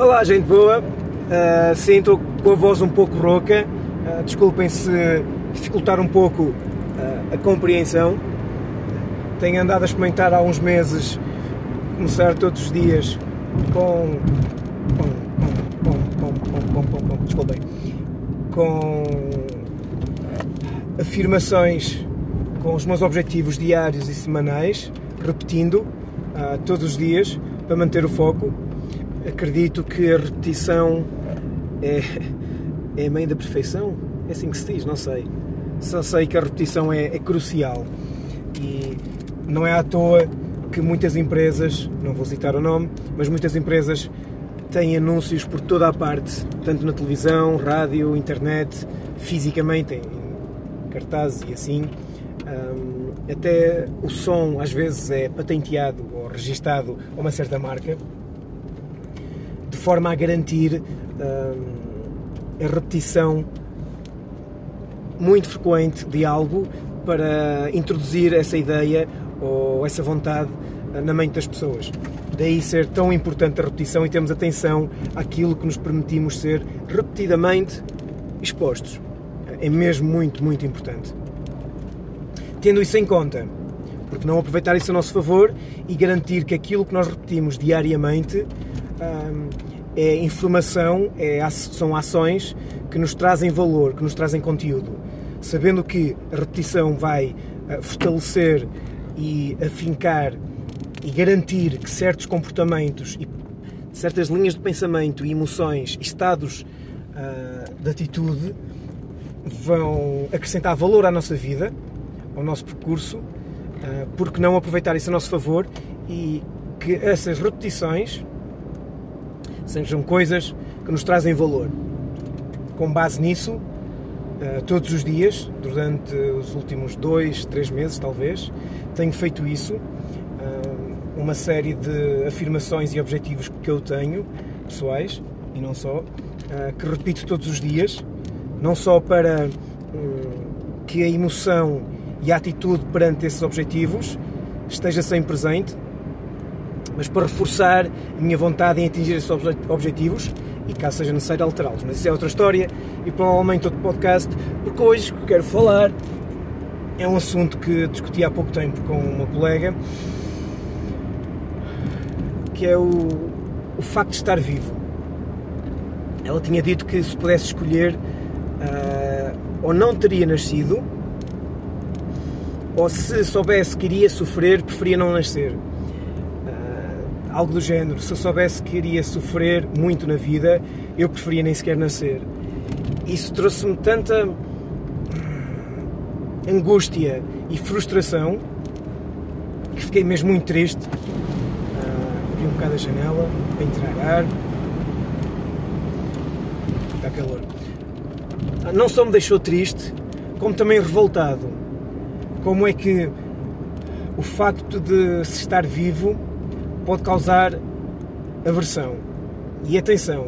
Olá, gente boa. Uh, sim, estou com a voz um pouco rouca. Uh, desculpem se dificultar um pouco uh, a compreensão. Tenho andado a experimentar há uns meses começar todos os dias com. Desculpem. Com afirmações com os meus objetivos diários e semanais, repetindo todos os dias para manter o foco acredito que a repetição é, é a mãe da perfeição. É assim que se diz, não sei. Só sei que a repetição é, é crucial. E não é à toa que muitas empresas, não vou citar o nome, mas muitas empresas têm anúncios por toda a parte, tanto na televisão, rádio, internet, fisicamente, em cartazes e assim. Até o som às vezes é patenteado ou registado a uma certa marca forma a garantir uh, a repetição muito frequente de algo para introduzir essa ideia ou essa vontade na mente das pessoas. Daí ser tão importante a repetição e termos atenção àquilo que nos permitimos ser repetidamente expostos. É mesmo muito, muito importante. Tendo isso em conta, porque não aproveitar isso a nosso favor e garantir que aquilo que nós repetimos diariamente é informação, é, são ações que nos trazem valor, que nos trazem conteúdo. Sabendo que a repetição vai ah, fortalecer e afincar e garantir que certos comportamentos e certas linhas de pensamento e emoções estados uh, de atitude vão acrescentar valor à nossa vida, ao nosso percurso, uh, porque não aproveitar isso a nosso favor e que essas repetições sejam coisas que nos trazem valor. Com base nisso, eh, todos os dias, durante os últimos dois, três meses talvez, tenho feito isso. Eh, uma série de afirmações e objetivos que eu tenho, pessoais e não só, eh, que repito todos os dias, não só para que a emoção e a atitude perante esses objetivos esteja sempre presente, mas para reforçar a minha vontade em atingir esses objetivos e caso seja necessário alterá-los. Mas isso é outra história e provavelmente outro podcast, porque hoje o que quero falar é um assunto que discuti há pouco tempo com uma colega, que é o, o facto de estar vivo. Ela tinha dito que se pudesse escolher, uh, ou não teria nascido, ou se soubesse que iria sofrer, preferia não nascer algo do género. Se eu soubesse que iria sofrer muito na vida, eu preferia nem sequer nascer. Isso trouxe-me tanta angústia e frustração que fiquei mesmo muito triste. Uh, abri um bocado a janela para entrar ar. Está calor. Uh, não só me deixou triste, como também revoltado. Como é que o facto de se estar vivo pode causar aversão. E atenção,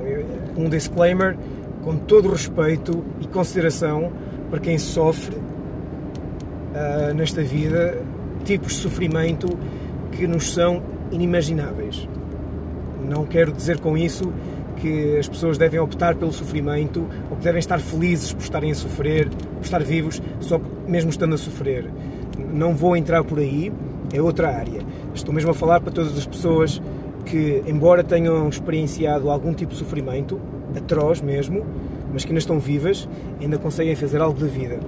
um disclaimer com todo o respeito e consideração para quem sofre uh, nesta vida tipos de sofrimento que nos são inimagináveis. Não quero dizer com isso que as pessoas devem optar pelo sofrimento ou que devem estar felizes por estarem a sofrer, por estar vivos, só mesmo estando a sofrer. Não vou entrar por aí, é outra área. Estou mesmo a falar para todas as pessoas que, embora tenham experienciado algum tipo de sofrimento, atroz mesmo, mas que ainda estão vivas, ainda conseguem fazer algo da vida.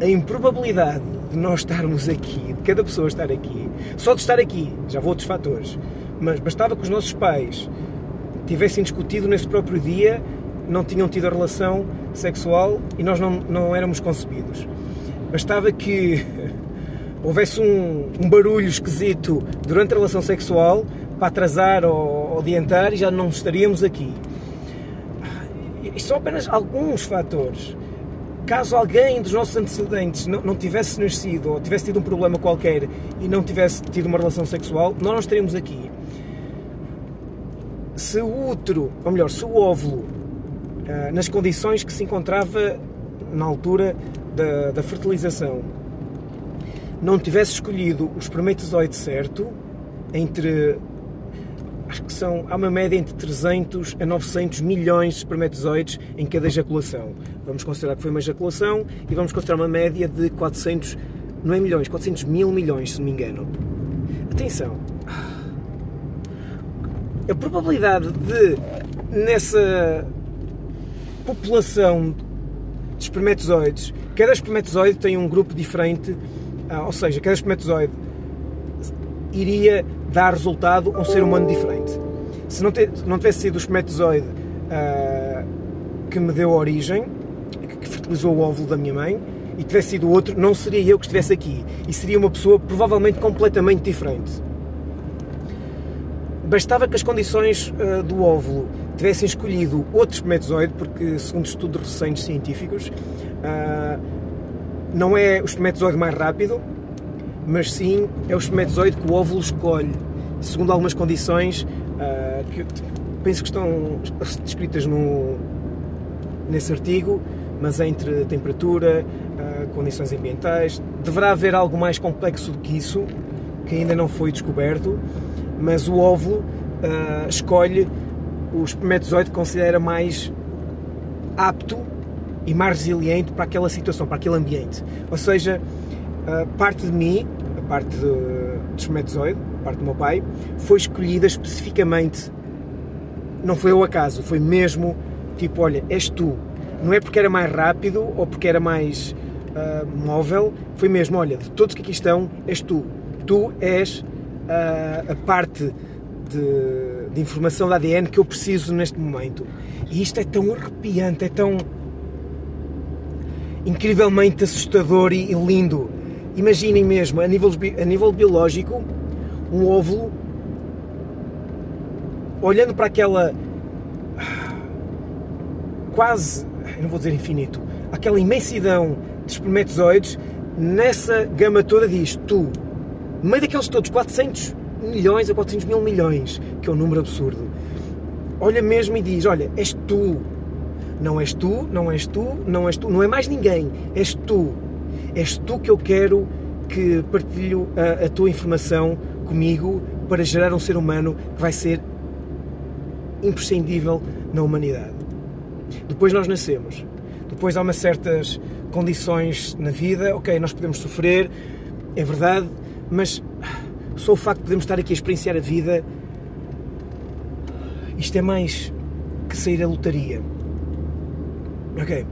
A improbabilidade de nós estarmos aqui, de cada pessoa estar aqui, só de estar aqui, já vou outros fatores, mas bastava que os nossos pais tivessem discutido nesse próprio dia, não tinham tido a relação sexual e nós não, não éramos concebidos. Bastava que houvesse um, um, barulho esquisito durante a relação sexual para atrasar ou, adiantar e já não estaríamos aqui. E são apenas alguns fatores. Caso alguém dos nossos antecedentes não, não tivesse nascido ou tivesse tido um problema qualquer e não tivesse tido uma relação sexual, nós não estaríamos aqui. Se o útero, ou melhor, se o óvulo, ah, nas condições que se encontrava na altura da, da fertilização não tivesse escolhido o espermatozoide certo entre acho que são, há uma média entre 300 a 900 milhões de espermatozoides em cada ejaculação. Vamos considerar que foi uma ejaculação e vamos considerar uma média de 400, não é milhões, 400 mil milhões, se não me engano. Atenção, a probabilidade de, nessa população de espermatozoides, cada espermatozoide tem um grupo diferente, ah, ou seja, cada espermatozoide iria dar resultado a um ser humano diferente. Se não, tivesse sido o espermatozoide uh, que me deu origem, que fertilizou o óvulo da minha mãe, e tivesse sido outro, não seria eu que estivesse aqui. E seria uma pessoa provavelmente completamente diferente. Bastava que as condições uh, do óvulo tivessem escolhido outro espermatozoide, porque, segundo estudos recentes científicos, uh, não é o espermatozoide mais rápido, mas sim é o espermatozoide que o óvulo escolhe, segundo algumas condições uh, que penso que estão descritas no, nesse artigo, mas entre temperatura, uh, condições ambientais. Deverá haver algo mais complexo do que isso, que ainda não foi descoberto, mas o óvulo escolhe o espermatozoide considera mais apto e mais resiliente para aquela situação, para aquele ambiente. Ou seja, parte de mim, a parte do espermatozoide, a parte do meu pai, foi escolhida especificamente. Não foi ao acaso, foi mesmo tipo: olha, és tu. Não é porque era mais rápido ou porque era mais uh, móvel, foi mesmo: olha, de todos que aqui estão, és tu. Tu és uh, a parte de, de informação da ADN que eu preciso neste momento. E isto é tão arrepiante, é tão incrivelmente assustador e, lindo. Imaginem mesmo, a nível, a nível biológico, um óvulo olhando para aquela quase, não vou dizer infinito, aquela imensidão de espermatozoides, nessa gama toda diz tu, no meio daqueles todos, 400 milhões a 400 mil milhões, que é um número absurdo, olha mesmo e diz: Olha, és tu, não és tu, não és tu, não és tu, não é mais ninguém, és tu. És tu que eu quero que partilho a, a tua informação comigo para gerar um ser humano que vai ser imprescindível na humanidade. Depois nós nascemos. Depois há umas certas condições na vida, ok, nós podemos sofrer, é verdade, mas só o facto de podermos estar aqui a experienciar a vida, isto é mais que sair a lotaria. Ok,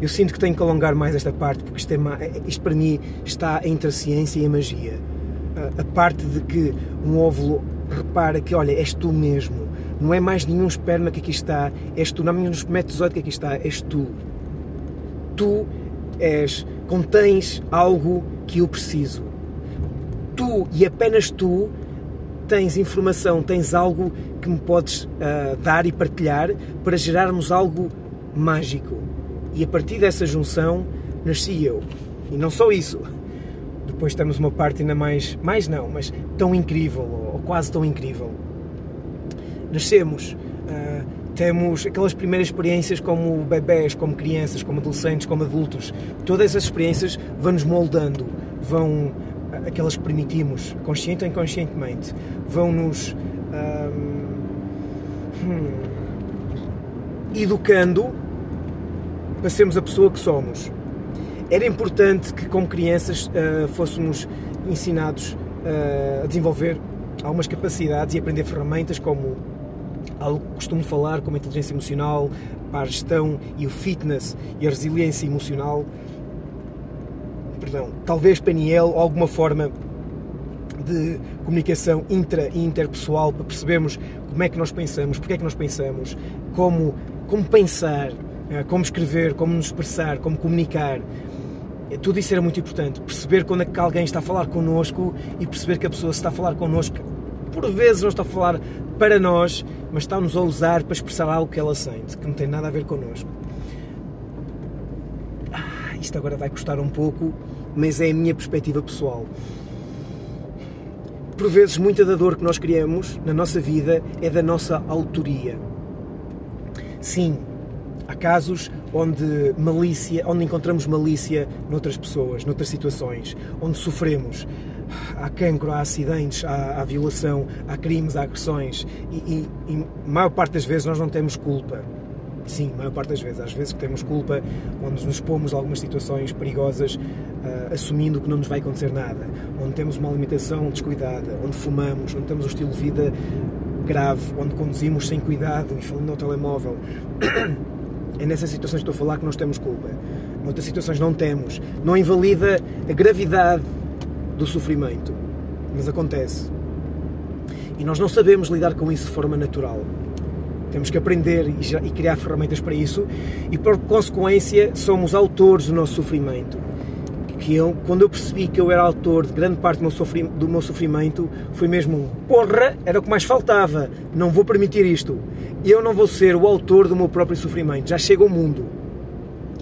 eu sinto que tenho que alongar mais esta parte, porque isto, é, isto para mim está entre a ciência e a magia. A, a parte de que um óvulo repara que, olha, és tu mesmo. Não é mais nenhum esperma que aqui está, és tu. Não é nenhum espermatozoide que aqui está, és tu. Tu és, contens algo que eu preciso. E apenas tu tens informação, tens algo que me podes uh, dar e partilhar para gerarmos algo mágico. E a partir dessa junção nasci eu. E não só isso. Depois temos uma parte ainda mais, mais não, mas tão incrível, ou quase tão incrível. Nascemos, uh, temos aquelas primeiras experiências como bebés, como crianças, como adolescentes, como adultos. Todas essas experiências vão-nos moldando, vão, aquelas que permitimos, consciente ou inconscientemente, vão-nos ah, hum, educando para sermos a pessoa que somos. Era importante que, como crianças, uh, fôssemos ensinados uh, a desenvolver algumas capacidades e aprender ferramentas como algo que costumo falar, como a inteligência emocional, para a gestão e o fitness e a resiliência emocional. Perdão, talvez ou alguma forma de comunicação intra e interpessoal para percebermos como é que nós pensamos, porque é que nós pensamos, como, como pensar, eh, como escrever, como nos expressar, como comunicar. Eh, tudo isso era muito importante. Perceber quando é que alguém está a falar connosco e perceber que a pessoa está a falar connosco, por vezes não está a falar para nós, mas está-nos a usar para expressar algo que ela sente, que não tem nada a ver connosco. Ah, isto agora vai custar um pouco, mas é a minha perspectiva pessoal. Por vezes, muita da dor que nós criamos na nossa vida é da nossa autoria. Sim, Há casos onde malícia, onde encontramos malícia noutras pessoas, noutras situações, onde sofremos. há cancro, há acidentes, há, há violação, há crimes, há agressões e, e, e a maior parte das vezes nós não temos culpa. Sim, a maior parte das vezes. Às vezes que temos culpa, onde nos pomos algumas situações perigosas, uh, assumindo que não nos vai acontecer nada. Onde temos uma alimentação descuidada, onde fumamos, onde temos um estilo de vida grave, onde conduzimos sem cuidado e falando no telemóvel. É nessas situações que estou a falar que nós temos culpa. Noutras situações não temos. Não invalida a gravidade do sofrimento. Mas acontece. E nós não sabemos lidar com isso de forma natural. Temos que aprender e criar ferramentas para isso e, por consequência, somos autores do nosso sofrimento. Que eu, quando eu percebi que eu era autor de grande parte do meu, sofrimento, do meu sofrimento, foi mesmo porra, era o que mais faltava. Não vou permitir isto. Eu não vou ser o autor do meu próprio sofrimento. Já chega o mundo.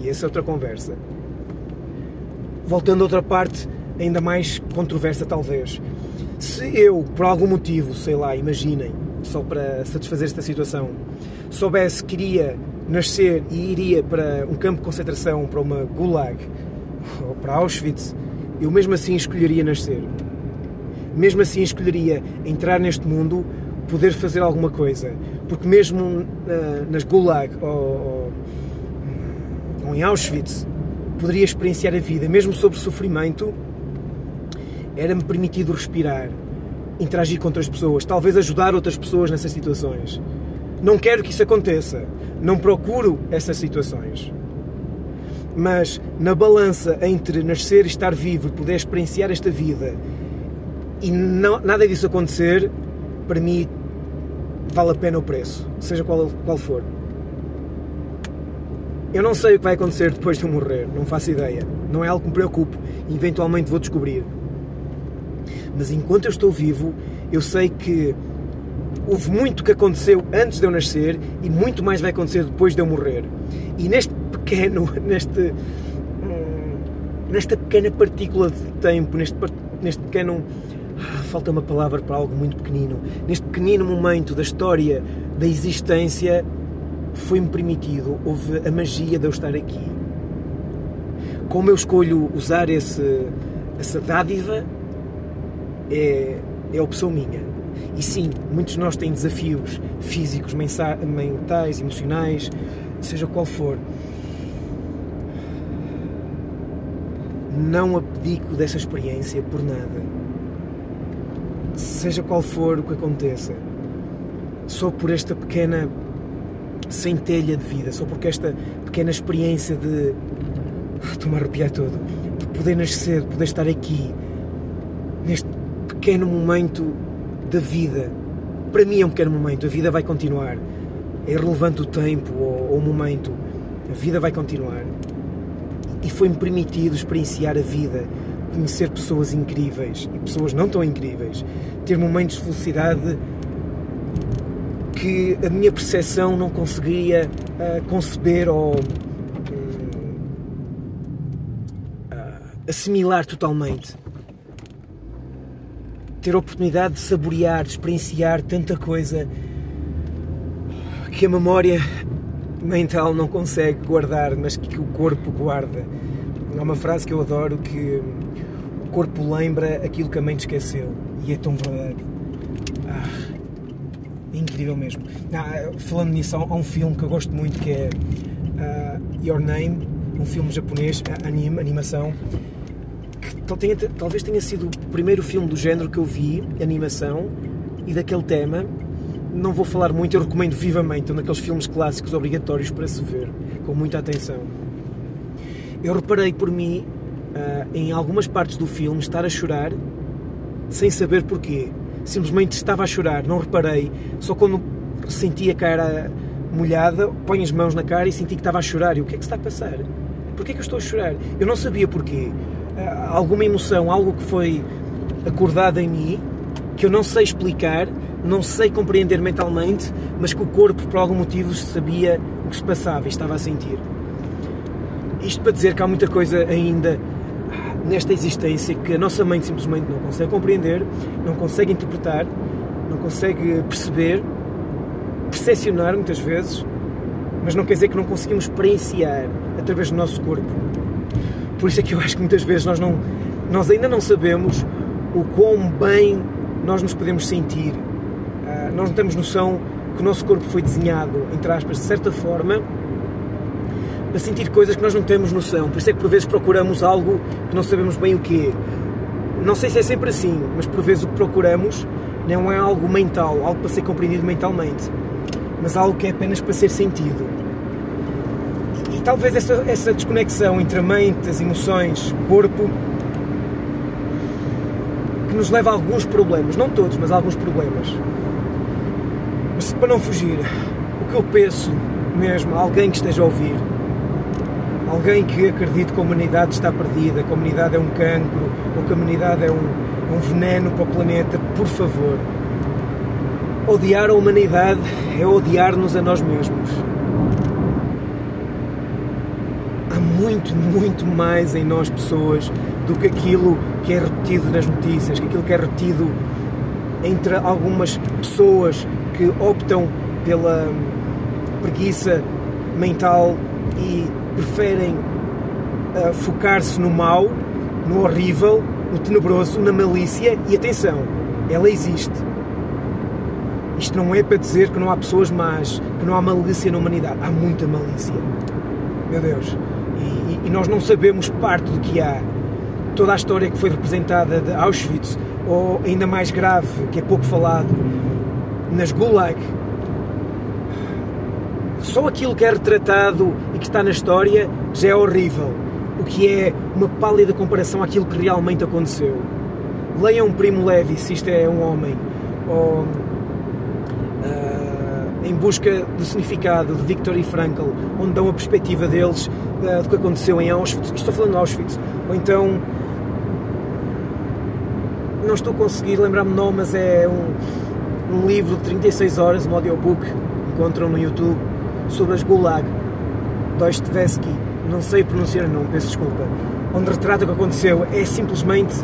E essa é outra conversa. Voltando a outra parte, ainda mais controversa, talvez. Se eu, por algum motivo, sei lá, imaginem, só para satisfazer esta situação, soubesse que iria nascer e iria para um campo de concentração, para uma gulag ou para Auschwitz, eu mesmo assim escolheria nascer. Mesmo assim escolheria entrar neste mundo, poder fazer alguma coisa. Porque mesmo uh, nas gulag ou, ou, em Auschwitz, poderia experienciar a vida, mesmo sob sofrimento, era-me permitido respirar, interagir com outras pessoas, talvez ajudar outras pessoas nessas situações. Não quero que isso aconteça, não procuro essas situações. Mas na balança entre nascer e estar vivo e poder experienciar esta vida e não, nada disso acontecer, para mim vale a pena o preço, seja qual, qual for. Eu não sei o que vai acontecer depois de eu morrer, não faço ideia. Não é algo que me preocupe, eventualmente vou descobrir. Mas enquanto eu estou vivo, eu sei que houve muito que aconteceu antes de eu nascer e muito mais vai acontecer depois de eu morrer. E neste pequeno, neste, hum, nesta pequena partícula de tempo, neste, neste pequeno. Ah, falta uma palavra para algo muito pequenino. Neste pequenino momento da história da existência, foi-me permitido, houve a magia de eu estar aqui. Como eu escolho usar esse, essa dádiva, é, é opção minha. E sim, muitos de nós têm desafios físicos, mentais, emocionais, seja qual for. Não abdico dessa experiência por nada. Seja qual for o que aconteça, só por esta pequena centelha de vida, só porque esta pequena experiência de. Estou-me a arrepiar todo. De poder nascer, de poder estar aqui, neste pequeno momento da vida. Para mim é um pequeno momento, a vida vai continuar. É irrelevante o tempo ou, ou o momento, a vida vai continuar. E foi-me permitido experienciar a vida, conhecer pessoas incríveis e pessoas não tão incríveis, ter momentos de felicidade que a minha percepção não conseguiria uh, conceber ou uh, assimilar totalmente. Ter a oportunidade de saborear, de experienciar tanta coisa que a memória mental não consegue guardar, mas que o corpo guarda. Há uma frase que eu adoro que o corpo lembra aquilo que a mente esqueceu e é tão verdade. Ah, é incrível mesmo. Ah, falando nisso, há um filme que eu gosto muito que é uh, Your Name, um filme japonês, anime, animação, tenha, talvez tenha sido o primeiro filme do género que eu vi, animação, e daquele tema. Não vou falar muito, eu recomendo vivamente, um daqueles filmes clássicos obrigatórios para se ver, com muita atenção. Eu reparei por mim, uh, em algumas partes do filme, estar a chorar, sem saber porquê. Simplesmente estava a chorar, não reparei, só quando sentia a cara molhada, ponho as mãos na cara e senti que estava a chorar. E o que é que está a passar? Porquê é que eu estou a chorar? Eu não sabia porquê. Eh, alguma emoção, algo que foi acordado em mim, que eu não sei explicar, não sei compreender mentalmente, mas que o corpo, por algum motivo, sabia o que se passava e estava a sentir. Isto para dizer que há muita coisa ainda nesta existência que a nossa mente simplesmente não consegue compreender, não consegue interpretar, não consegue perceber, percepcionar muitas vezes, mas não quer dizer que não conseguimos experienciar através do nosso corpo. Por isso é que eu acho que muitas vezes nós, não, nós ainda não sabemos o quão bem nós nos podemos sentir. Nós não temos noção que o nosso corpo foi desenhado, entre aspas, de certa forma, para sentir coisas que nós não temos noção. Por isso é que por vezes procuramos algo que não sabemos bem o que é. Não sei se é sempre assim, mas por vezes o que procuramos não é algo mental, algo para ser compreendido mentalmente, mas algo que é apenas para ser sentido. E, e talvez essa, essa desconexão entre a mente, as emoções, o corpo, que nos leva a alguns problemas, não todos, mas a alguns problemas. Para não fugir, o que eu penso mesmo alguém que esteja a ouvir, alguém que acredite que a humanidade está perdida, que a humanidade é um cancro, ou que a humanidade é um, um veneno para o planeta, por favor. Odiar a humanidade é odiar-nos a nós mesmos. Há muito, muito mais em nós pessoas do que aquilo que é repetido nas notícias, que aquilo que é repetido entre algumas pessoas que optam pela preguiça mental e preferem uh, focar-se no mal, no horrível, no tenebroso, na malícia e atenção, ela existe. Isto não é para dizer que não há pessoas más, que não há malícia na humanidade. Há muita malícia. Meu Deus. E, e nós não sabemos parte do que há. Toda a história que foi representada de Auschwitz, ou ainda mais grave, que é pouco falado, nas Gulag, só aquilo que é retratado e que está na história já é horrível. O que é uma pálida comparação àquilo que realmente aconteceu. Leiam Primo Levi, se isto é um homem, ou uh, Em Busca do Significado, de Viktor e Frankl, onde dão a perspectiva deles uh, do que aconteceu em Auschwitz. Estou falando de Auschwitz. Ou então, não estou a conseguir lembrar-me o nome, mas é um, um livro de 36 horas, um audiobook, encontram no YouTube sobre as Gulag, Dostoevsky, não sei pronunciar o nome, peço desculpa, onde retrata o que aconteceu, é simplesmente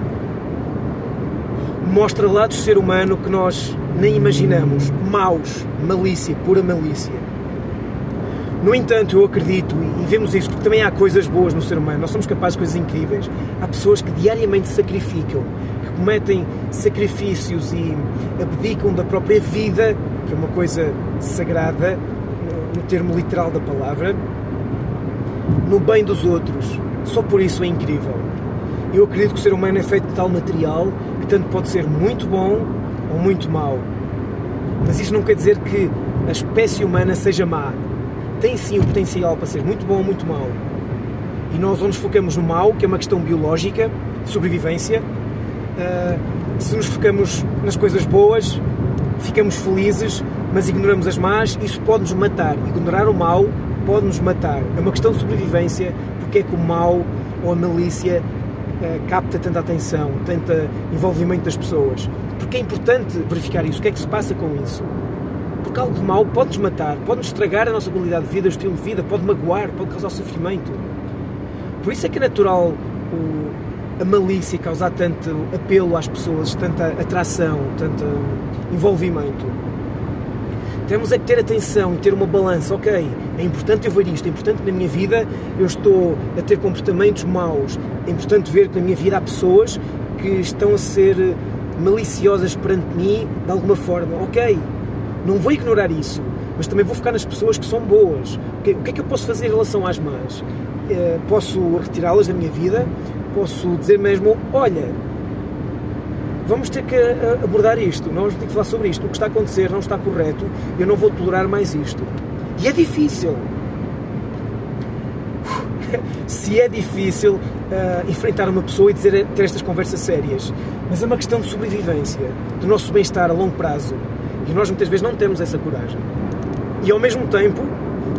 mostra lados do ser humano que nós nem imaginamos, maus, malícia, pura malícia. No entanto, eu acredito, e vemos isso, porque também há coisas boas no ser humano, nós somos capazes de coisas incríveis. Há pessoas que diariamente sacrificam, cometem sacrifícios e abdicam da própria vida, que é uma coisa sagrada, no termo literal da palavra, no bem dos outros. Só por isso é incrível. Eu acredito que o ser humano é feito de tal material que tanto pode ser muito bom ou muito mau. Mas isso não quer dizer que a espécie humana seja má. Tem sim o potencial para ser muito bom ou muito mau. E nós, onde nos focamos no mau, que é uma questão biológica, de sobrevivência, se nos focamos nas coisas boas, ficamos felizes, mas ignoramos as más, isso pode-nos matar. Ignorar o mal pode-nos matar. É uma questão de sobrevivência, porque é que o mal ou a malícia uh, capta tanta atenção, tanta envolvimento das pessoas. Porque é importante verificar isso. O que é que se passa com isso? Porque algo de mal pode-nos matar, pode-nos estragar a nossa qualidade de vida, o estilo de vida, pode magoar, pode causar sofrimento. Por isso é que é natural o, a malícia causar tanto apelo às pessoas, tanta atração, tanto envolvimento. Temos é que ter atenção e ter uma balança. Ok, é importante eu ver isto, é importante na minha vida eu estou a ter comportamentos maus, é importante ver que na minha vida há pessoas que estão a ser maliciosas perante mim de alguma forma. Ok, não vou ignorar isso, mas também vou focar nas pessoas que são boas. O que é que eu posso fazer em relação às más? Eh, posso retirá-las da minha vida? Posso dizer mesmo: olha, vamos ter que eh, abordar isto, nós vamos ter que falar sobre isto. O que está a acontecer não está correto, eu não vou tolerar mais isto. E é difícil. Se é difícil uh, enfrentar uma pessoa e dizer, ter estas conversas sérias, mas é uma questão de sobrevivência, do nosso bem-estar a longo prazo. E nós muitas vezes não temos essa coragem. E ao mesmo tempo,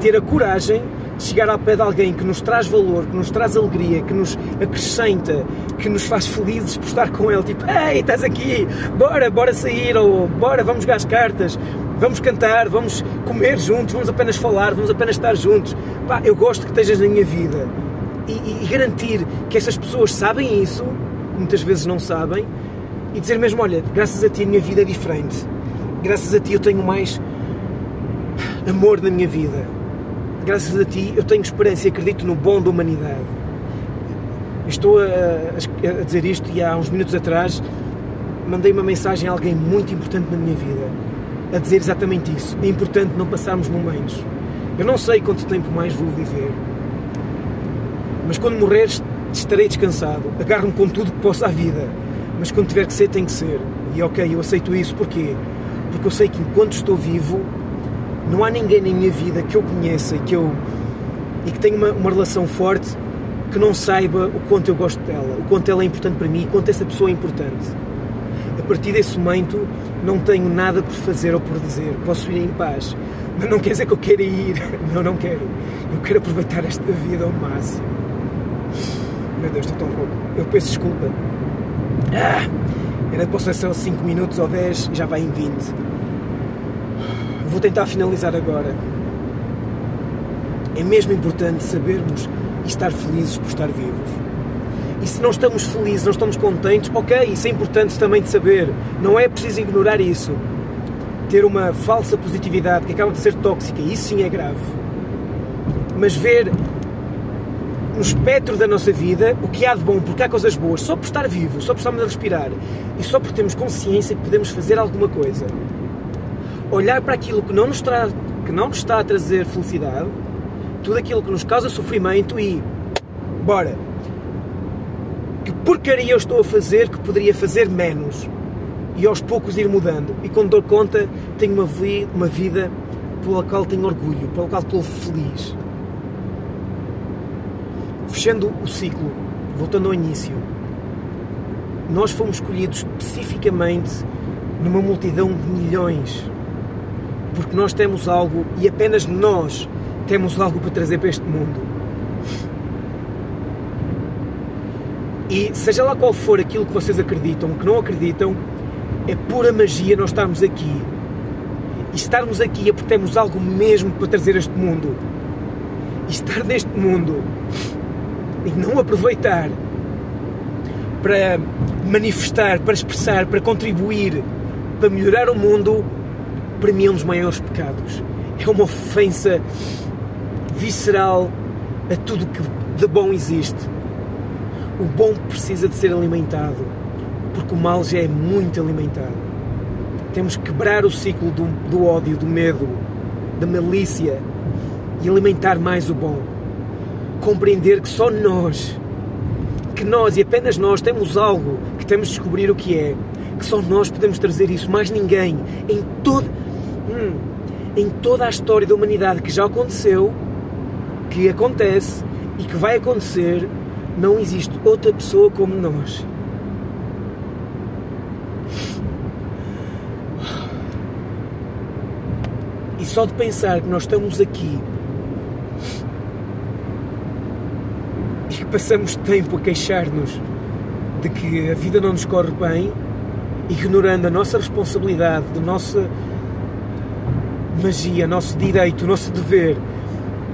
ter a coragem chegar ao pé de alguém que nos traz valor, que nos traz alegria, que nos acrescenta, que nos faz felizes por estar com ele, tipo, ei, estás aqui, bora, bora sair, ou bora, vamos jogar as cartas, vamos cantar, vamos comer juntos, vamos apenas falar, vamos apenas estar juntos. Pá, eu gosto que estejas na minha vida. E, e, e garantir que estas pessoas sabem isso, muitas vezes não sabem, e dizer mesmo, olha, graças a ti a minha vida é diferente. Graças a ti eu tenho mais amor na minha vida graças a ti, eu tenho esperança e acredito no bom da humanidade. Estou a, a, dizer isto e há uns minutos atrás mandei uma mensagem a alguém muito importante na minha vida a dizer exatamente isso. É importante não passarmos momentos. Eu não sei quanto tempo mais vou viver, mas quando morrer estarei descansado. Agarro-me com tudo que possa à vida, mas quando tiver que ser, tem que ser. E ok, eu aceito isso. Porquê? Porque eu sei que enquanto estou vivo, não há ninguém na minha vida que eu conheça e que, eu, e que tenha uma, uma relação forte que não saiba o quanto eu gosto dela, o quanto ela é importante para mim e quanto essa pessoa é importante. A partir desse momento, não tenho nada por fazer ou por dizer. Posso ir em paz. Mas não quer dizer que eu queira ir. Não, não quero. Eu quero aproveitar esta vida ao máximo. Meu Deus, estou tão rouco. Eu peço desculpa. Ah, era para ser 5 minutos ou 10 e já vai em 20. Vou tentar finalizar agora. É mesmo importante sabermos e estar felizes por estar vivos. E se não estamos felizes, não estamos contentes, ok, isso é importante também de saber. Não é preciso ignorar isso. Ter uma falsa positividade que acaba de ser tóxica, isso sim é grave. Mas ver no espectro da nossa vida o que há de bom, porque há coisas boas, só por estar vivo, só por estarmos a respirar e só por termos consciência que podemos fazer alguma coisa. Olhar para aquilo que não nos, tra que não nos está a trazer felicidade, tudo aquilo que nos causa sofrimento e. Bora! Que porcaria eu estou a fazer que poderia fazer menos? E aos poucos ir mudando. E quando dou conta, tenho uma, uma vida pela qual tenho orgulho, pela qual estou feliz fechando o ciclo, voltando ao início, nós fomos escolhidos especificamente numa multidão de milhões, porque nós temos algo e apenas nós temos algo para trazer para este mundo. E seja lá qual for aquilo que vocês acreditam, que não acreditam, é pura magia nós estarmos aqui. E estarmos aqui é porque temos algo mesmo para trazer a este mundo. E estar neste mundo e não aproveitar para manifestar, para expressar, para contribuir, para melhorar o mundo, para mim é um dos maiores pecados. É uma ofensa visceral a tudo que de bom existe. O bom precisa de ser alimentado, porque o mal já é muito alimentado. Temos que quebrar o ciclo do, do ódio, do medo, da malícia e alimentar mais o bom compreender que só nós, que nós e apenas nós temos algo que temos de descobrir o que é, que só nós podemos trazer isso, mais ninguém, em todo, em toda a história da humanidade que já aconteceu, que acontece e que vai acontecer, não existe outra pessoa como nós. E só de pensar que nós estamos aqui passamos tempo a queixar-nos de que a vida não nos corre bem, ignorando a nossa responsabilidade, a nossa magia, nosso direito, nosso dever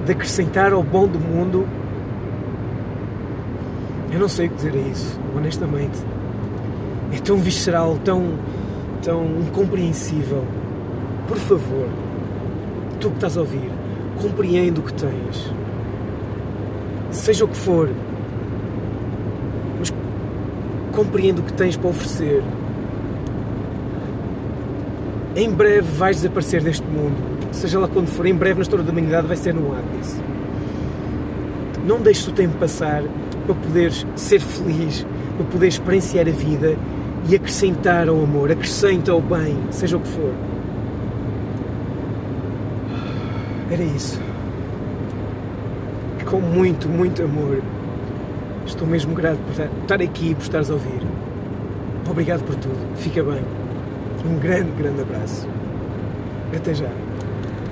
de acrescentar ao bom do mundo, eu não sei o que dizer a isso, honestamente. É tão visceral, tão, tão incompreensível. Por favor, tu que estás a ouvir, compreende o que tens. Seja o que for, compreende o que tens para oferecer. Em breve vais desaparecer deste mundo, seja lá quando for, em breve na história da humanidade vai ser no Hades. Não deixes o tempo passar para poderes ser feliz, para poderes experienciar a vida e acrescentar ao amor, acrescenta ao bem, seja o que for. Era isso. Com muito, muito amor Estou mesmo grato por estar aqui e por estares a ouvir. Obrigado por tudo. Fica bem. Um grande, grande abraço. Até já.